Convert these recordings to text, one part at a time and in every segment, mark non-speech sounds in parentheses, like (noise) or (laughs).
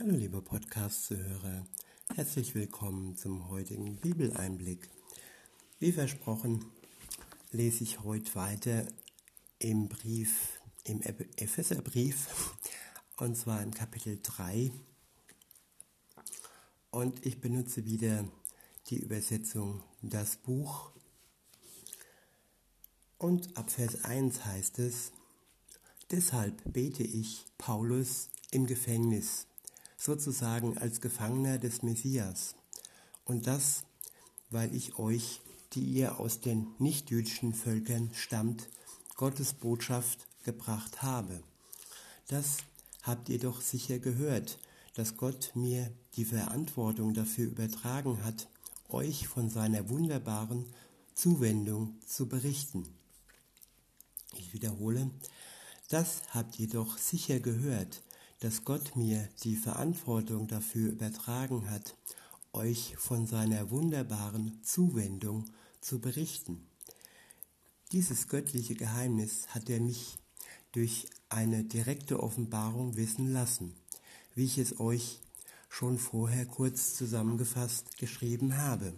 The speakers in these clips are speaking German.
Hallo liebe Podcast-Zuhörer, herzlich willkommen zum heutigen Bibeleinblick. Wie versprochen lese ich heute weiter im Brief, im Epheserbrief, und zwar im Kapitel 3. Und ich benutze wieder die Übersetzung Das Buch. Und ab Vers 1 heißt es, Deshalb bete ich, Paulus, im Gefängnis, sozusagen als Gefangener des Messias. Und das, weil ich euch, die ihr aus den nichtjüdischen Völkern stammt, Gottes Botschaft gebracht habe. Das habt ihr doch sicher gehört, dass Gott mir die Verantwortung dafür übertragen hat, euch von seiner wunderbaren Zuwendung zu berichten. Ich wiederhole, das habt ihr doch sicher gehört, dass Gott mir die Verantwortung dafür übertragen hat, euch von seiner wunderbaren Zuwendung zu berichten. Dieses göttliche Geheimnis hat er mich durch eine direkte Offenbarung wissen lassen, wie ich es euch schon vorher kurz zusammengefasst geschrieben habe.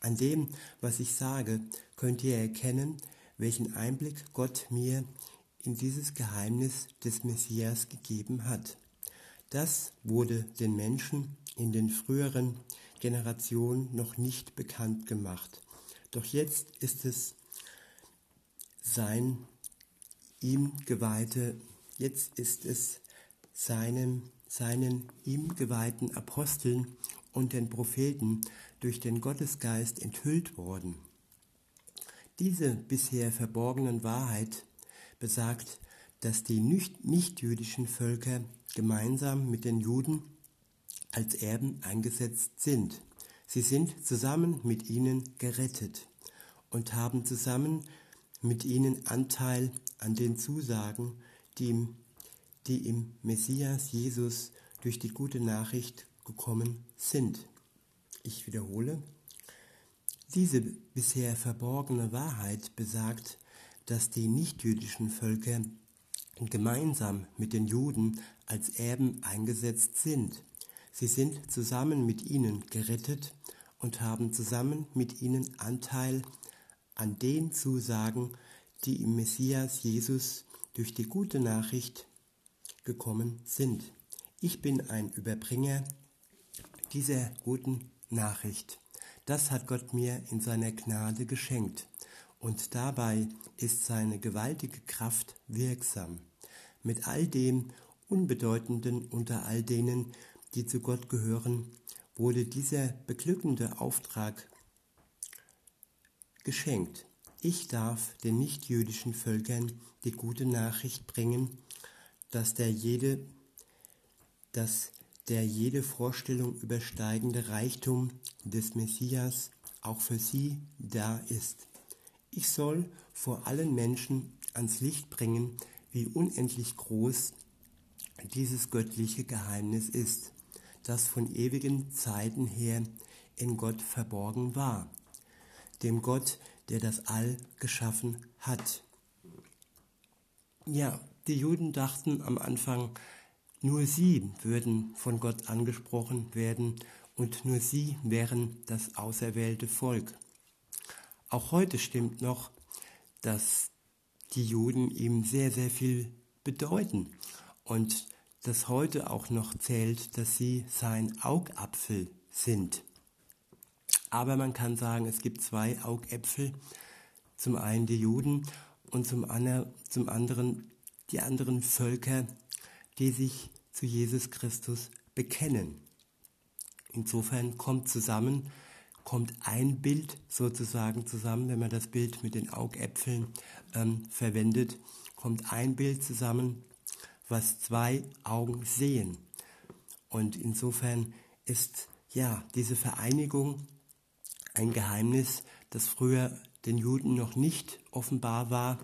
An dem, was ich sage, könnt ihr erkennen, welchen Einblick Gott mir in dieses Geheimnis des Messias gegeben hat. Das wurde den Menschen in den früheren Generationen noch nicht bekannt gemacht. Doch jetzt ist es sein ihm geweihte, jetzt ist es seinem, seinen ihm geweihten Aposteln und den Propheten durch den Gottesgeist enthüllt worden. Diese bisher verborgenen Wahrheit besagt, dass die nichtjüdischen Völker gemeinsam mit den Juden als Erben eingesetzt sind. Sie sind zusammen mit ihnen gerettet und haben zusammen mit ihnen Anteil an den Zusagen, die im, die im Messias Jesus durch die gute Nachricht gekommen sind. Ich wiederhole, diese bisher verborgene Wahrheit besagt, dass die nichtjüdischen Völker gemeinsam mit den Juden als Erben eingesetzt sind. Sie sind zusammen mit ihnen gerettet und haben zusammen mit ihnen Anteil an den Zusagen, die im Messias Jesus durch die gute Nachricht gekommen sind. Ich bin ein Überbringer dieser guten Nachricht. Das hat Gott mir in seiner Gnade geschenkt und dabei ist seine gewaltige Kraft wirksam. Mit all dem Unbedeutenden unter all denen, die zu Gott gehören, wurde dieser beglückende Auftrag geschenkt. Ich darf den nichtjüdischen Völkern die gute Nachricht bringen, dass der jede, dass der jede Vorstellung übersteigende Reichtum des Messias auch für sie da ist. Ich soll vor allen Menschen ans Licht bringen, wie unendlich groß dieses göttliche Geheimnis ist, das von ewigen Zeiten her in Gott verborgen war, dem Gott, der das All geschaffen hat. Ja, die Juden dachten am Anfang, nur sie würden von Gott angesprochen werden und nur sie wären das auserwählte Volk. Auch heute stimmt noch, dass die Juden ihm sehr, sehr viel bedeuten und dass heute auch noch zählt, dass sie sein Augapfel sind. Aber man kann sagen, es gibt zwei Augäpfel, zum einen die Juden und zum, anderen die anderen Völker, die sich zu Jesus Christus bekennen. Insofern kommt zusammen, kommt ein Bild sozusagen zusammen, wenn man das Bild mit den Augäpfeln ähm, verwendet, kommt ein Bild zusammen, was zwei Augen sehen. Und insofern ist ja diese Vereinigung ein Geheimnis, das früher den Juden noch nicht offenbar war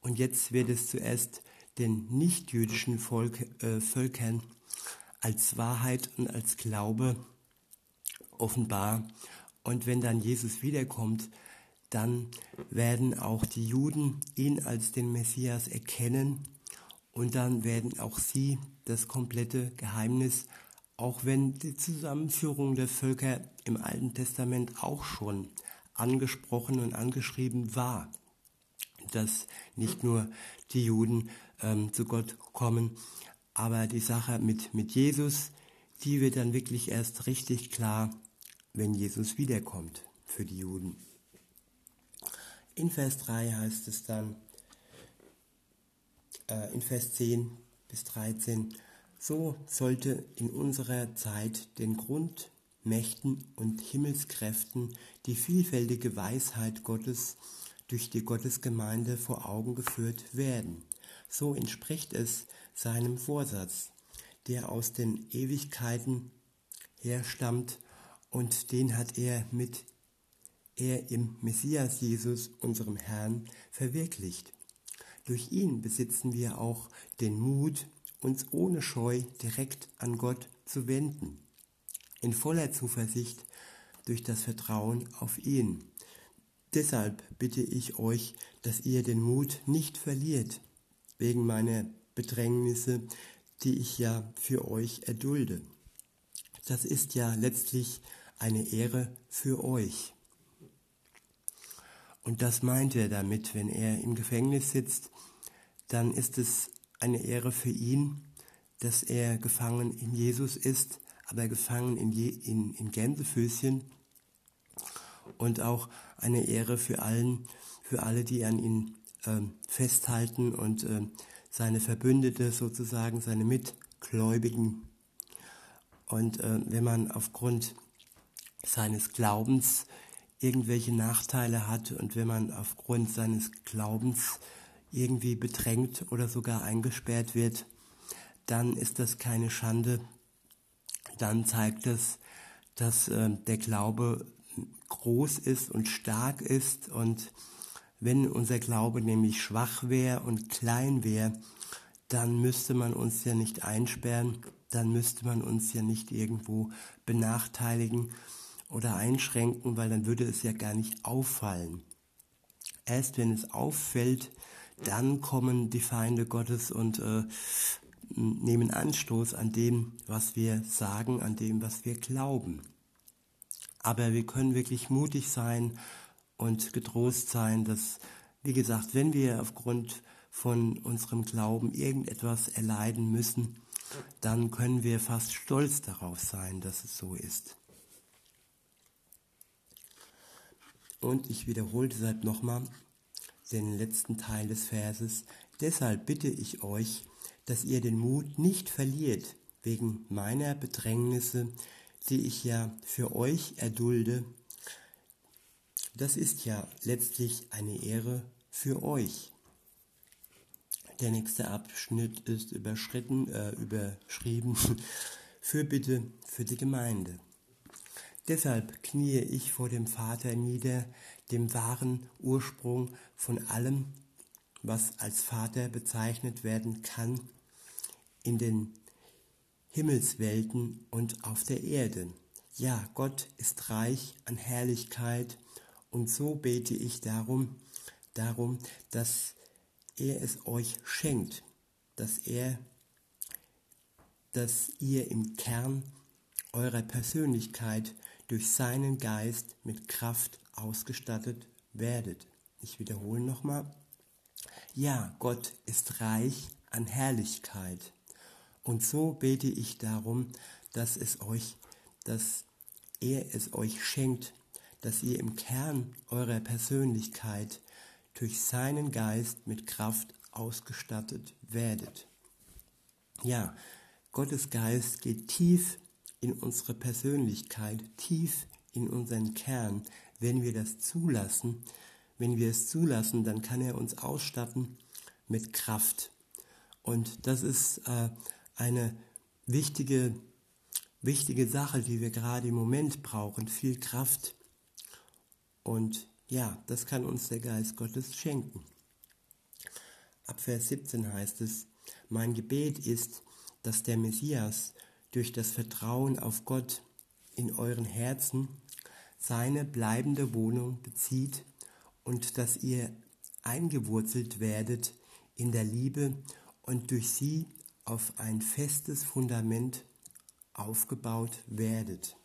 und jetzt wird es zuerst den nichtjüdischen Volk, äh, Völkern als Wahrheit und als Glaube offenbar und wenn dann Jesus wiederkommt, dann werden auch die Juden ihn als den Messias erkennen. Und dann werden auch sie das komplette Geheimnis auch wenn die Zusammenführung der Völker im Alten Testament auch schon angesprochen und angeschrieben war, dass nicht nur die Juden ähm, zu Gott kommen, aber die Sache mit, mit Jesus, die wird dann wirklich erst richtig klar, wenn Jesus wiederkommt für die Juden. In Vers 3 heißt es dann, äh, in Vers 10 bis 13, so sollte in unserer Zeit den Grundmächten und Himmelskräften die vielfältige Weisheit Gottes durch die Gottesgemeinde vor Augen geführt werden. So entspricht es seinem Vorsatz, der aus den Ewigkeiten herstammt und den hat er mit er im Messias Jesus, unserem Herrn, verwirklicht. Durch ihn besitzen wir auch den Mut, uns ohne Scheu direkt an Gott zu wenden, in voller Zuversicht durch das Vertrauen auf ihn. Deshalb bitte ich euch, dass ihr den Mut nicht verliert, wegen meiner Bedrängnisse, die ich ja für euch erdulde. Das ist ja letztlich eine Ehre für euch. Und das meint er damit, wenn er im Gefängnis sitzt, dann ist es eine Ehre für ihn, dass er gefangen in Jesus ist, aber gefangen in, Je in, in Gänsefüßchen und auch eine Ehre für allen, für alle, die an ihn äh, festhalten und äh, seine Verbündete sozusagen, seine Mitgläubigen. Und äh, wenn man aufgrund seines Glaubens irgendwelche Nachteile hat und wenn man aufgrund seines Glaubens irgendwie bedrängt oder sogar eingesperrt wird, dann ist das keine Schande. Dann zeigt es, dass äh, der Glaube groß ist und stark ist. Und wenn unser Glaube nämlich schwach wäre und klein wäre, dann müsste man uns ja nicht einsperren, dann müsste man uns ja nicht irgendwo benachteiligen oder einschränken, weil dann würde es ja gar nicht auffallen. Erst wenn es auffällt, dann kommen die Feinde Gottes und äh, nehmen Anstoß an dem, was wir sagen, an dem, was wir glauben. Aber wir können wirklich mutig sein und getrost sein, dass, wie gesagt, wenn wir aufgrund von unserem Glauben irgendetwas erleiden müssen, dann können wir fast stolz darauf sein, dass es so ist. Und ich wiederhole deshalb nochmal den letzten Teil des Verses. Deshalb bitte ich euch, dass ihr den Mut nicht verliert wegen meiner Bedrängnisse, die ich ja für euch erdulde. Das ist ja letztlich eine Ehre für euch. Der nächste Abschnitt ist überschritten, äh, überschrieben. (laughs) Fürbitte für die Gemeinde. Deshalb kniee ich vor dem Vater nieder, dem wahren Ursprung von allem, was als Vater bezeichnet werden kann, in den Himmelswelten und auf der Erde. Ja, Gott ist reich an Herrlichkeit und so bete ich darum, darum, dass er es euch schenkt, dass er, dass ihr im Kern eurer Persönlichkeit durch seinen Geist mit Kraft ausgestattet werdet. Ich wiederhole nochmal. Ja, Gott ist reich an Herrlichkeit. Und so bete ich darum, dass es euch, dass er es euch schenkt, dass ihr im Kern eurer Persönlichkeit durch seinen Geist mit Kraft ausgestattet werdet. Ja, Gottes Geist geht tief in unsere Persönlichkeit, tief in unseren Kern, wenn wir das zulassen. Wenn wir es zulassen, dann kann er uns ausstatten mit Kraft. Und das ist äh, eine wichtige, wichtige Sache, die wir gerade im Moment brauchen, viel Kraft. Und ja, das kann uns der Geist Gottes schenken. Ab Vers 17 heißt es, mein Gebet ist, dass der Messias durch das Vertrauen auf Gott in euren Herzen seine bleibende Wohnung bezieht und dass ihr eingewurzelt werdet in der Liebe und durch sie auf ein festes Fundament aufgebaut werdet.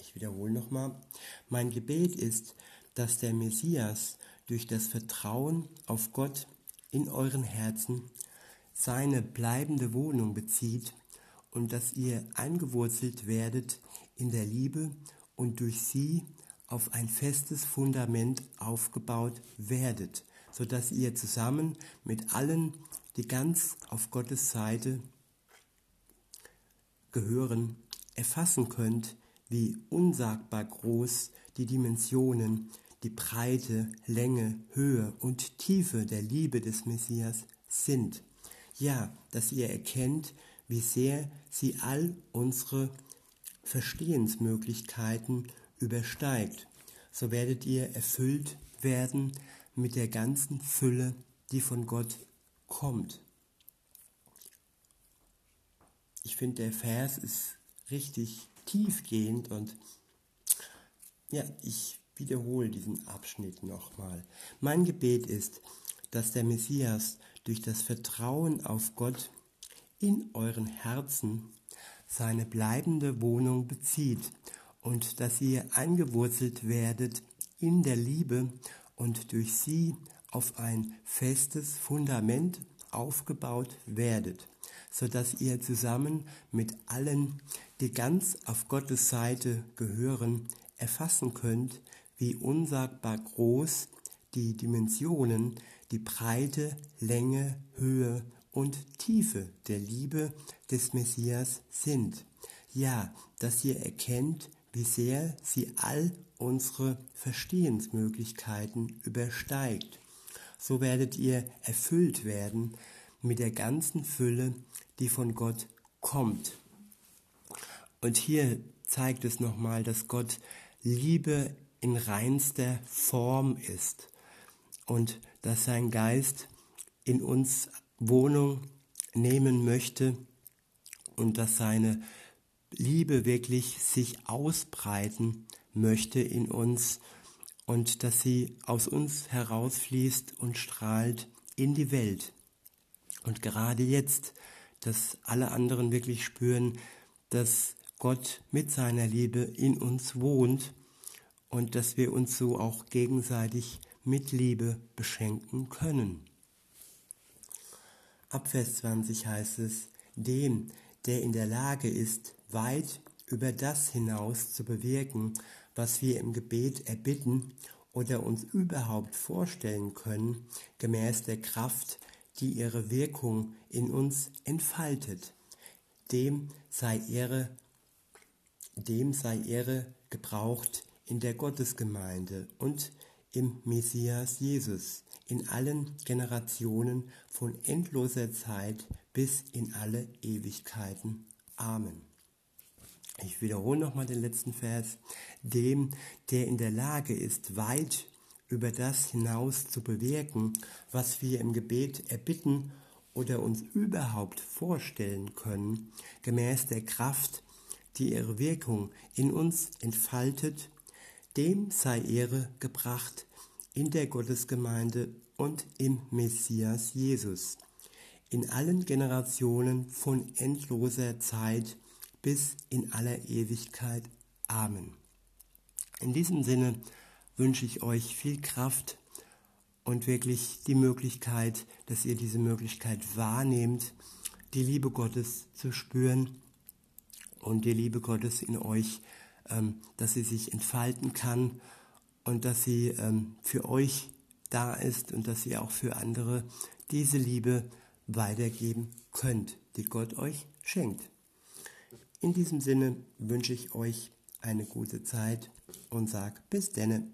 Ich wiederhole nochmal, mein Gebet ist, dass der Messias durch das Vertrauen auf Gott in euren Herzen seine bleibende Wohnung bezieht und dass ihr eingewurzelt werdet in der Liebe und durch sie auf ein festes Fundament aufgebaut werdet, sodass ihr zusammen mit allen, die ganz auf Gottes Seite gehören, erfassen könnt, wie unsagbar groß die Dimensionen, die Breite, Länge, Höhe und Tiefe der Liebe des Messias sind. Ja, dass ihr erkennt, wie sehr sie all unsere Verstehensmöglichkeiten übersteigt, so werdet ihr erfüllt werden mit der ganzen Fülle, die von Gott kommt. Ich finde, der Vers ist richtig tiefgehend und ja, ich wiederhole diesen Abschnitt nochmal. Mein Gebet ist, dass der Messias durch das Vertrauen auf Gott in euren Herzen seine bleibende Wohnung bezieht und dass ihr eingewurzelt werdet in der Liebe und durch sie auf ein festes Fundament aufgebaut werdet, so dass ihr zusammen mit allen, die ganz auf Gottes Seite gehören, erfassen könnt, wie unsagbar groß die Dimensionen, die Breite, Länge, Höhe und Tiefe der Liebe des Messias sind. Ja, dass ihr erkennt, wie sehr sie all unsere Verstehensmöglichkeiten übersteigt. So werdet ihr erfüllt werden mit der ganzen Fülle, die von Gott kommt. Und hier zeigt es nochmal, dass Gott Liebe in reinster Form ist und dass sein Geist in uns Wohnung nehmen möchte und dass seine Liebe wirklich sich ausbreiten möchte in uns und dass sie aus uns herausfließt und strahlt in die Welt. Und gerade jetzt, dass alle anderen wirklich spüren, dass Gott mit seiner Liebe in uns wohnt und dass wir uns so auch gegenseitig mit Liebe beschenken können. Ab Vers 20 heißt es, dem, der in der Lage ist, weit über das hinaus zu bewirken, was wir im Gebet erbitten oder uns überhaupt vorstellen können, gemäß der Kraft, die ihre Wirkung in uns entfaltet. Dem sei Ehre, dem sei Ehre gebraucht in der Gottesgemeinde und im Messias Jesus, in allen Generationen von endloser Zeit bis in alle Ewigkeiten. Amen. Ich wiederhole nochmal den letzten Vers. Dem, der in der Lage ist, weit über das hinaus zu bewirken, was wir im Gebet erbitten oder uns überhaupt vorstellen können, gemäß der Kraft, die ihre Wirkung in uns entfaltet, dem sei Ehre gebracht in der Gottesgemeinde und im Messias Jesus, in allen Generationen von endloser Zeit bis in aller Ewigkeit. Amen. In diesem Sinne wünsche ich euch viel Kraft und wirklich die Möglichkeit, dass ihr diese Möglichkeit wahrnehmt, die Liebe Gottes zu spüren und die Liebe Gottes in euch, ähm, dass sie sich entfalten kann und dass sie ähm, für euch da ist und dass ihr auch für andere diese Liebe weitergeben könnt, die Gott euch schenkt. In diesem Sinne wünsche ich euch eine gute Zeit und sag bis denne.